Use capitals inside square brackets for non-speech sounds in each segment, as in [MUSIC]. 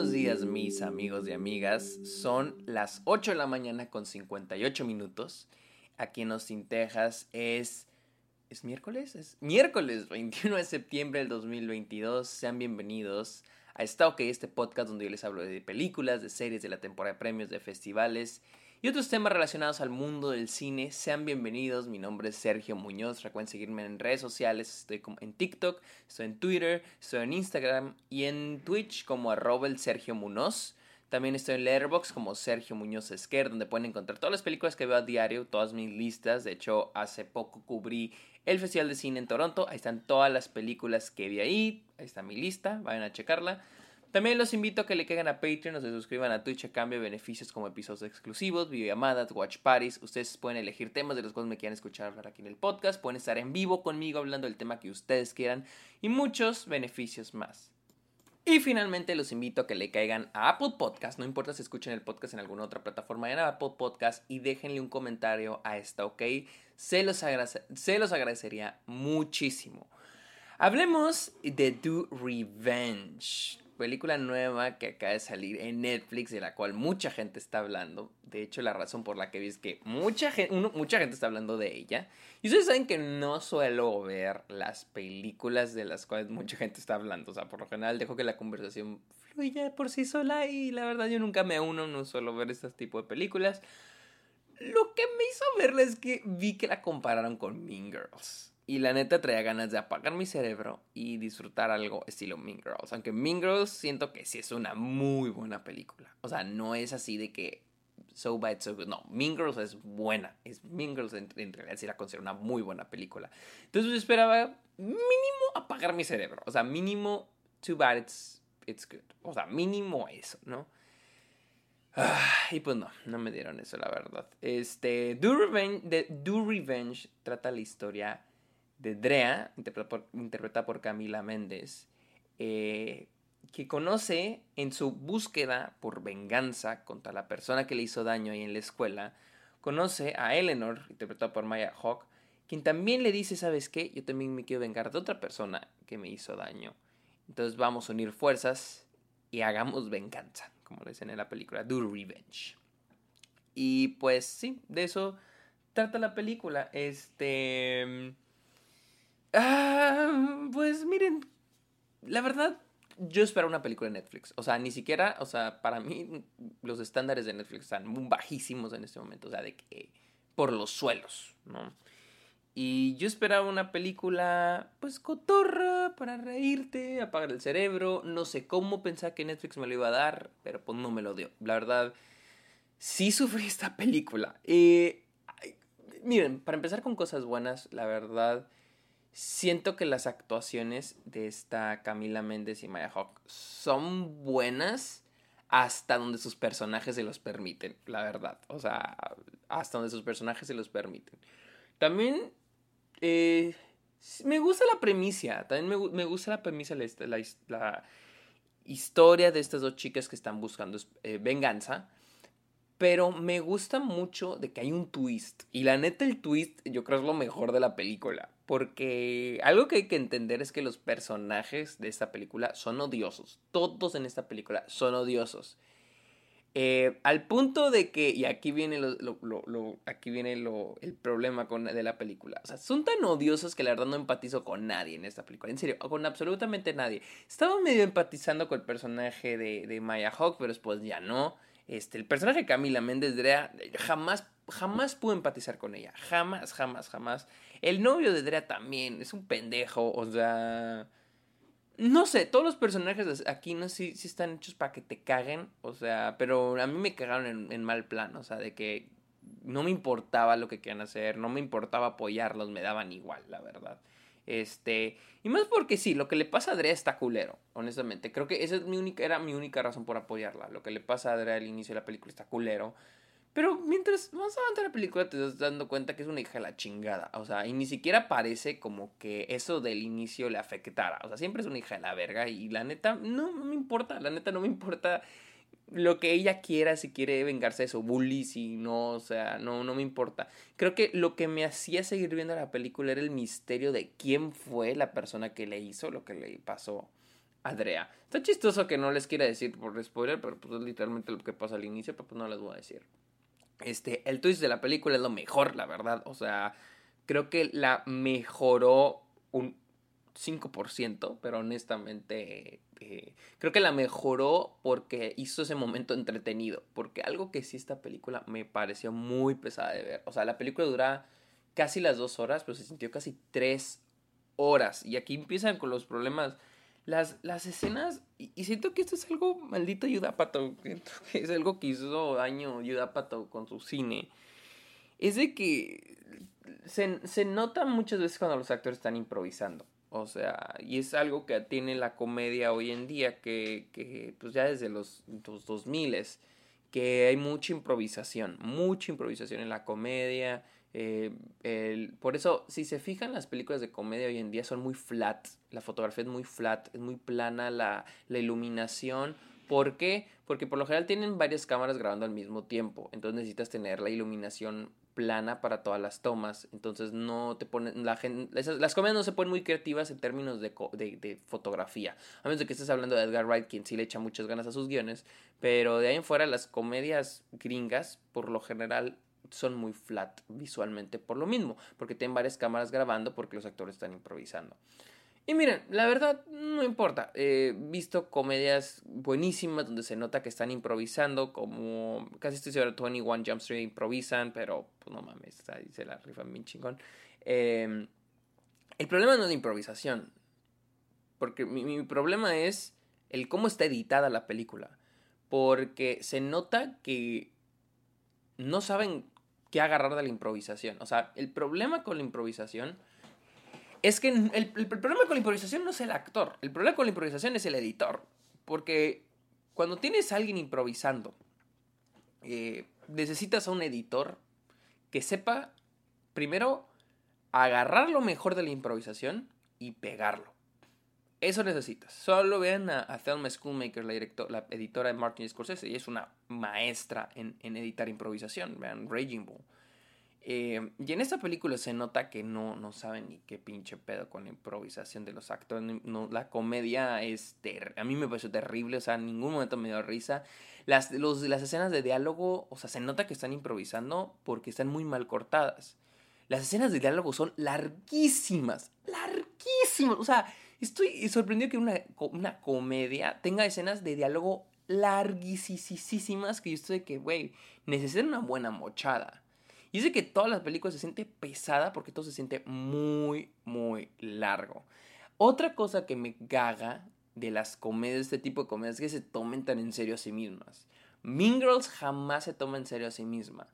buenos días mis amigos y amigas. Son las 8 de la mañana con 58 minutos. Aquí en Austin, Texas es... ¿Es miércoles? Es miércoles 21 de septiembre del 2022. Sean bienvenidos a Está OK, este podcast donde yo les hablo de películas, de series, de la temporada de premios, de festivales y otros temas relacionados al mundo del cine. Sean bienvenidos, mi nombre es Sergio Muñoz, recuerden seguirme en redes sociales, estoy en TikTok, estoy en Twitter, estoy en Instagram y en Twitch como arroba el Sergio Muñoz. También estoy en Letterboxd como Sergio Muñoz Esquer, donde pueden encontrar todas las películas que veo a diario, todas mis listas. De hecho, hace poco cubrí el Festival de Cine en Toronto. Ahí están todas las películas que vi ahí. Ahí está mi lista, vayan a checarla. También los invito a que le caigan a Patreon o se suscriban a Twitch a cambio de beneficios como episodios exclusivos, videollamadas, watch parties. Ustedes pueden elegir temas de los cuales me quieran escuchar hablar aquí en el podcast. Pueden estar en vivo conmigo hablando del tema que ustedes quieran y muchos beneficios más. Y finalmente los invito a que le caigan a Apple Podcast, no importa si escuchen el podcast en alguna otra plataforma, a Apple Podcast y déjenle un comentario a esta, ¿ok? Se los, se los agradecería muchísimo. Hablemos de Do Revenge película nueva que acaba de salir en Netflix, de la cual mucha gente está hablando. De hecho, la razón por la que vi es que mucha gente, mucha gente está hablando de ella. Y ustedes saben que no suelo ver las películas de las cuales mucha gente está hablando. O sea, por lo general dejo que la conversación fluya por sí sola y la verdad yo nunca me uno, no suelo ver este tipo de películas. Lo que me hizo verla es que vi que la compararon con Mean Girls. Y la neta traía ganas de apagar mi cerebro y disfrutar algo estilo Mean Girls. Aunque Mean Girls siento que sí es una muy buena película. O sea, no es así de que so bad, so good. No, Mean Girls es buena. Es Mean Girls en, realidad sí la considero una muy buena película. Entonces yo esperaba mínimo apagar mi cerebro. O sea, mínimo too bad it's, it's good. O sea, mínimo eso, ¿no? y pues no, no me dieron eso, la verdad. Este, Do Revenge, Do Revenge trata la historia de Drea, interpretada por, Camila Méndez, eh, que conoce en su búsqueda por venganza contra la persona que le hizo daño ahí en la escuela, conoce a Eleanor, interpretada por Maya Hawk, quien también le dice, ¿sabes qué? Yo también me quiero vengar de otra persona que me hizo daño. Entonces vamos a unir fuerzas y hagamos venganza, como le dicen en la película, Do Revenge. Y pues sí, de eso trata la película. Este... Ah, pues miren, la verdad, yo espero una película de Netflix. O sea, ni siquiera, o sea, para mí los estándares de Netflix están bajísimos en este momento. O sea, de que por los suelos, ¿no? Y yo esperaba una película, pues, cotorra, para reírte, apagar el cerebro. No sé cómo pensaba que Netflix me lo iba a dar, pero pues no me lo dio. La verdad, sí sufrí esta película. Eh, miren, para empezar con cosas buenas, la verdad siento que las actuaciones de esta Camila Méndez y Maya Hawk son buenas hasta donde sus personajes se los permiten, la verdad. O sea, hasta donde sus personajes se los permiten. También eh, me gusta la premisa, también me, gusta la premisa, la, la, historia de estas dos chicas que están buscando eh, venganza. Pero me gusta mucho de que hay un twist. Y la neta, el twist yo creo es lo mejor de la película. Porque algo que hay que entender es que los personajes de esta película son odiosos. Todos en esta película son odiosos. Eh, al punto de que, y aquí viene, lo, aquí viene el problema con, de la película. O sea, son tan odiosos que la verdad no empatizo con nadie en esta película. En serio, con absolutamente nadie. Estaba medio empatizando con el personaje de, de Maya Hawk, pero después ya no. Este, el personaje de Camila Méndez Drea jamás, jamás pude empatizar con ella. Jamás, jamás, jamás. El novio de Drea también es un pendejo, o sea... No sé, todos los personajes aquí no sé si, están hechos para que te caguen, o sea, pero a mí me cagaron en, en mal plan, o sea, de que no me importaba lo que querían hacer, no me importaba apoyarlos, me daban igual, la verdad. Este, y más porque sí, lo que le pasa a Adrea está culero, honestamente. Creo que esa es mi única, era mi única razón por apoyarla. Lo que le pasa a Adrea al inicio de la película está culero. Pero mientras más avanza la película te estás dando cuenta que es una hija de la chingada. O sea, y ni siquiera parece como que eso del inicio le afectara. O sea, siempre es una hija de la verga. Y la neta, no, no me importa. La neta no me importa lo que ella quiera, si quiere vengarse de su bully, si no, o sea, no, no me importa. Creo que lo que me hacía seguir viendo la película era el misterio de quién fue la persona que le hizo lo que le pasó Adrea. Está chistoso que no les quiera decir por spoiler, pero pues es literalmente lo que pasa al inicio, pero pues no les voy a decir. Este, el twist de la película es lo mejor, la verdad. O sea, creo que la mejoró un 5%, pero honestamente eh, creo que la mejoró porque hizo ese momento entretenido. Porque algo que sí esta película me pareció muy pesada de ver. O sea, la película dura casi las dos horas, pero se sintió casi tres horas. Y aquí empiezan con los problemas. Las, las escenas, y, siento que esto es algo maldito Yudapato, es algo que hizo daño Yudapato con su cine. Es de que se, se nota muchas veces cuando los actores están improvisando. O sea, y es algo que tiene la comedia hoy en día, que, que pues ya desde los, los 2000 que hay mucha improvisación, mucha improvisación en la comedia. Eh, por eso, si se fijan, las películas de comedia hoy en día son muy flat. La fotografía es muy flat, es muy plana la, la iluminación. ¿Por qué? Porque por lo general tienen varias cámaras grabando al mismo tiempo. Entonces necesitas tener la iluminación plana para todas las tomas. Entonces no te ponen, la las comedias no se ponen muy creativas en términos de, de, fotografía. A menos de que estés hablando de Edgar Wright, quien sí le echa muchas ganas a sus guiones. Pero de ahí en fuera las comedias gringas, por lo general, son muy flat visualmente por lo mismo. Porque tienen varias cámaras grabando porque los actores están improvisando. Y miren, la verdad, no importa. He visto comedias buenísimas donde se nota que están improvisando, como casi estoy seguro 21 Jump Street improvisan, pero pues no mames, ahí se la rifan bien chingón. Em, el problema no es la improvisación, porque mi, mi problema es el cómo está editada la película. Porque se nota que no saben qué agarrar de la improvisación. O sea, el problema con la improvisación es que el, problema con la improvisación no es el actor, el problema con la improvisación es el editor. Porque cuando tienes a alguien improvisando, eh, necesitas a un editor que sepa, primero, agarrar lo mejor de la improvisación y pegarlo. Eso necesitas. Solo vean a, Thelma Schoolmaker, la, editora de Martin Scorsese, y es una maestra en, en editar improvisación. Vean Raging Bull. Eh, y en esta película se nota que no, no saben ni qué pinche pedo con la improvisación de los actores. No, la comedia es a mí me pareció terrible, o sea, en ningún momento me dio risa. Las, los, las escenas de diálogo, o sea, se nota que están improvisando porque están muy mal cortadas. Las escenas de diálogo son larguísimas, larguísimas. O sea, estoy sorprendido que una, una comedia tenga escenas de diálogo larguísimas que yo estoy de que, güey, necesitan una buena mochada. Y es que todas las películas se siente pesada porque todo se siente muy, muy largo. Otra cosa que me gaga de las comedias, este tipo de comedias, es que se tomen tan en serio a sí mismas. Mean Girls jamás se toma en serio a sí misma.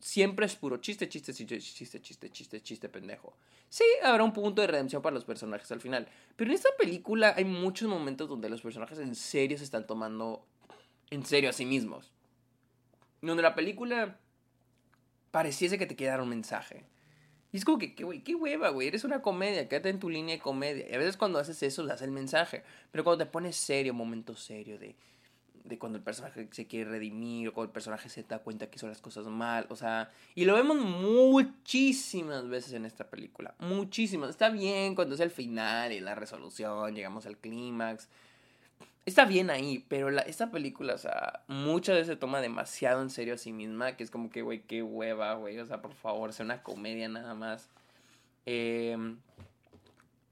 Siempre es puro chiste, chiste, chiste, chiste, chiste, chiste, chiste, pendejo. Sí, habrá un punto de redención para los personajes al final. Pero en esta película hay muchos momentos donde los personajes en serio se están tomando en serio a sí mismos. Donde la película pareciese que te quiera dar un mensaje. Y es como que, güey, qué hueva, güey. Eres una comedia, quédate en tu línea de comedia. Y a veces cuando haces eso, das el mensaje. Pero cuando te pones serio, momento serio de, de cuando el personaje se quiere redimir, o cuando el personaje se da cuenta que hizo las cosas mal, o sea. Y lo vemos muchísimas veces en esta película. Muchísimas. Está bien cuando es el final y la resolución, llegamos al clímax está bien ahí, pero esta película, o sea, muchas veces se toma demasiado en serio a sí misma, que es como que, güey, qué hueva, güey, o sea, por favor, sea una comedia nada más. Eh,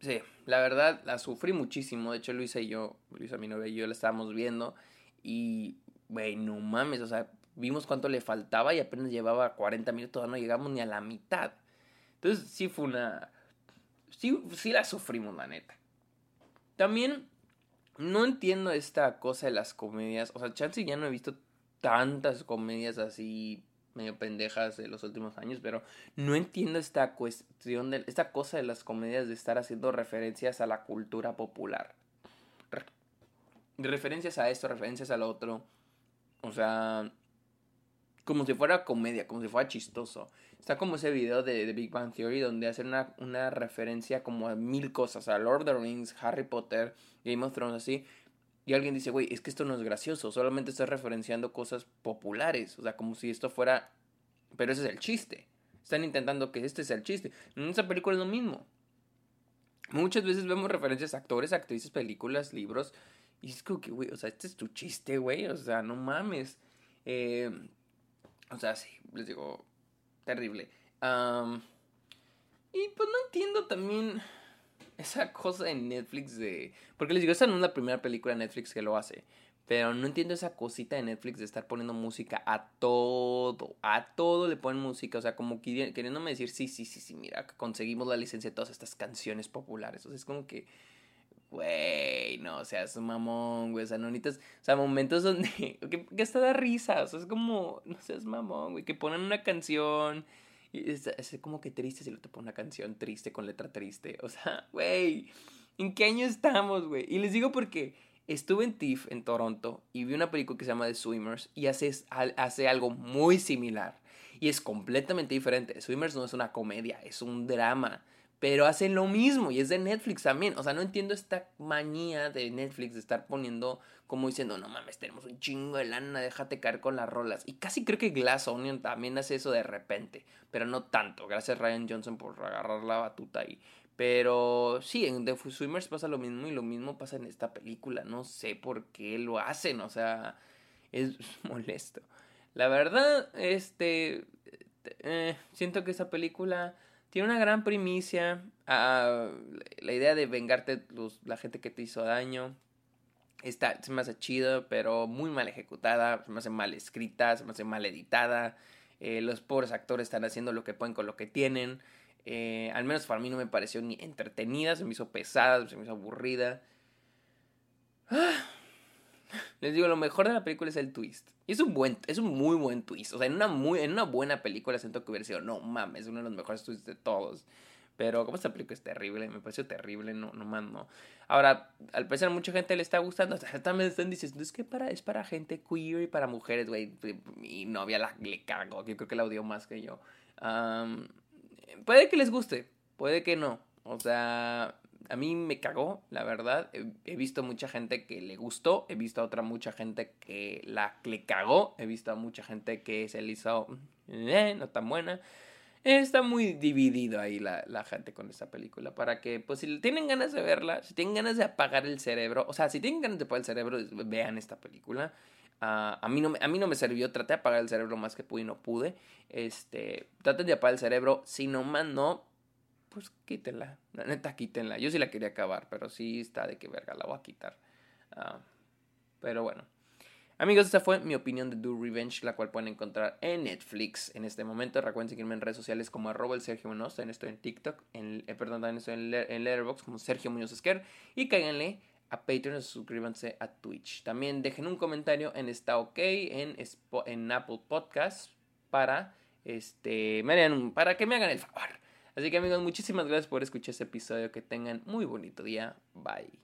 sí, la verdad, la sufrí muchísimo, de hecho, Luisa y yo, Luisa, mi novia y yo la estábamos viendo, y, güey, no mames, o sea, vimos cuánto le faltaba y apenas llevaba 40 minutos, no llegamos ni a la mitad. Entonces, sí fue una... Sí, sí la sufrimos, la neta. También no entiendo esta cosa de las comedias. O sea, chance ya no he visto tantas comedias así medio pendejas de los últimos años, pero no entiendo esta cuestión de esta cosa de las comedias de estar haciendo referencias a la cultura popular. referencias a esto, referencias al otro. O sea, como si fuera comedia, como si fuera chistoso. Está como ese video de, de Big Bang Theory donde hacen una, una, referencia como a mil cosas, a Lord of the Rings, Harry Potter, Game of Thrones, así. Y alguien dice, güey, es que esto no es gracioso, solamente estás referenciando cosas populares. O sea, como si esto fuera... Pero ese es el chiste. Están intentando que este sea el chiste. En esta película es lo mismo. muchas veces vemos referencias a actores, actrices, películas, libros. Y es como que, güey, o sea, este es tu chiste, güey. O sea, no mames. Eh, o sea, sí, les digo, terrible. y pues no entiendo también esa cosa en Netflix de... Porque les digo, esta no es la primera película de Netflix que lo hace. Pero no entiendo esa cosita de Netflix de estar poniendo música a todo. A todo le ponen música. O sea, como queriéndome decir, sí, sí, sí, sí, mira, conseguimos la licencia de todas estas canciones populares. O sea, es como que, güey, no, o sea, es un mamón, güey. O sea, no necesitas, o sea, momentos donde, [LAUGHS] que, que hasta da risa. O sea, es como, no seas mamón, güey, que ponen una canción. Y es, como que triste si lo te ponen una canción triste con letra triste. O sea, [LAUGHS] güey, ¿en qué año estamos, güey? Y les digo porque Estuve en TIFF en Toronto y vi una película que se llama The Swimmers y hace, hace algo muy similar. Y es completamente diferente. Swimmers no es una comedia, es un drama. Pero hacen lo mismo y es de Netflix también. O sea, no entiendo esta manía de Netflix de estar poniendo como diciendo, no mames, tenemos un chingo de lana, déjate caer con las rolas. Y casi creo que Glass Onion también hace eso de repente, pero no tanto. Gracias Ryan Johnson por agarrar la batuta ahí. Pero sí, en The Swimmers pasa lo mismo y lo mismo pasa en esta película. No sé por qué lo hacen, o sea, es [LAUGHS] molesto. La verdad, este, eh, siento que esta película tiene una gran primicia. a la idea de vengarte los, la gente que te hizo daño. Está, se me hace chido, pero muy mal ejecutada, se me hace mal escrita, se me hace mal editada. Eh, los pobres actores están haciendo lo que pueden con lo que tienen. Eh, al menos para mí no me pareció ni entretenida, se me hizo pesada, se me hizo aburrida. [LAUGHS] Les digo, lo mejor de la película es el twist. Y es un buen, es un muy buen twist. O sea, en una, muy, en una buena película siento que hubiera sido, no mames, es uno de los mejores twists de todos. Pero como esta película es terrible, me pareció terrible, no, no más no. Ahora, al parecer mucha gente le está gustando, también están diciendo, es que para, es para gente queer y para mujeres, güey. Mi novia la, le cago, yo creo que la odió más que yo puede que les guste, puede que no. O sea, a mí me cagó, la verdad. He, visto mucha gente que le gustó, he visto a otra mucha gente que la le cagó, he visto a mucha gente que se le hizo eh, no tan buena. Está muy dividido ahí la, la, gente con esta película. Para que, pues, si tienen ganas de verla, si tienen ganas de apagar el cerebro, o sea, si tienen ganas de apagar el cerebro, vean esta película. Ah, a, mí no, a mí no me sirvió, traté de apagar el cerebro más que pude y no pude. Este, traten de apagar el cerebro, si no más no, pues quítenla. La neta, quítenla. Yo sí la quería acabar, pero sí está de que verga, la voy a quitar. Ah, pero bueno. Amigos, esta fue mi opinión de Do Revenge, la cual pueden encontrar en Netflix en este momento. Recuerden seguirme en redes sociales como arroba el Sergio Muñoz. También estoy en TikTok, en, eh, perdón, también estoy en, en Letterboxd como Sergio Muñoz Esquer. Y cáiganle a Patreon, suscríbanse a Twitch. También dejen un comentario en Está OK, en, en Apple Podcasts, para, este, me para que me hagan el favor. Así que amigos, muchísimas gracias por escuchar este episodio. Que tengan muy bonito día. Bye.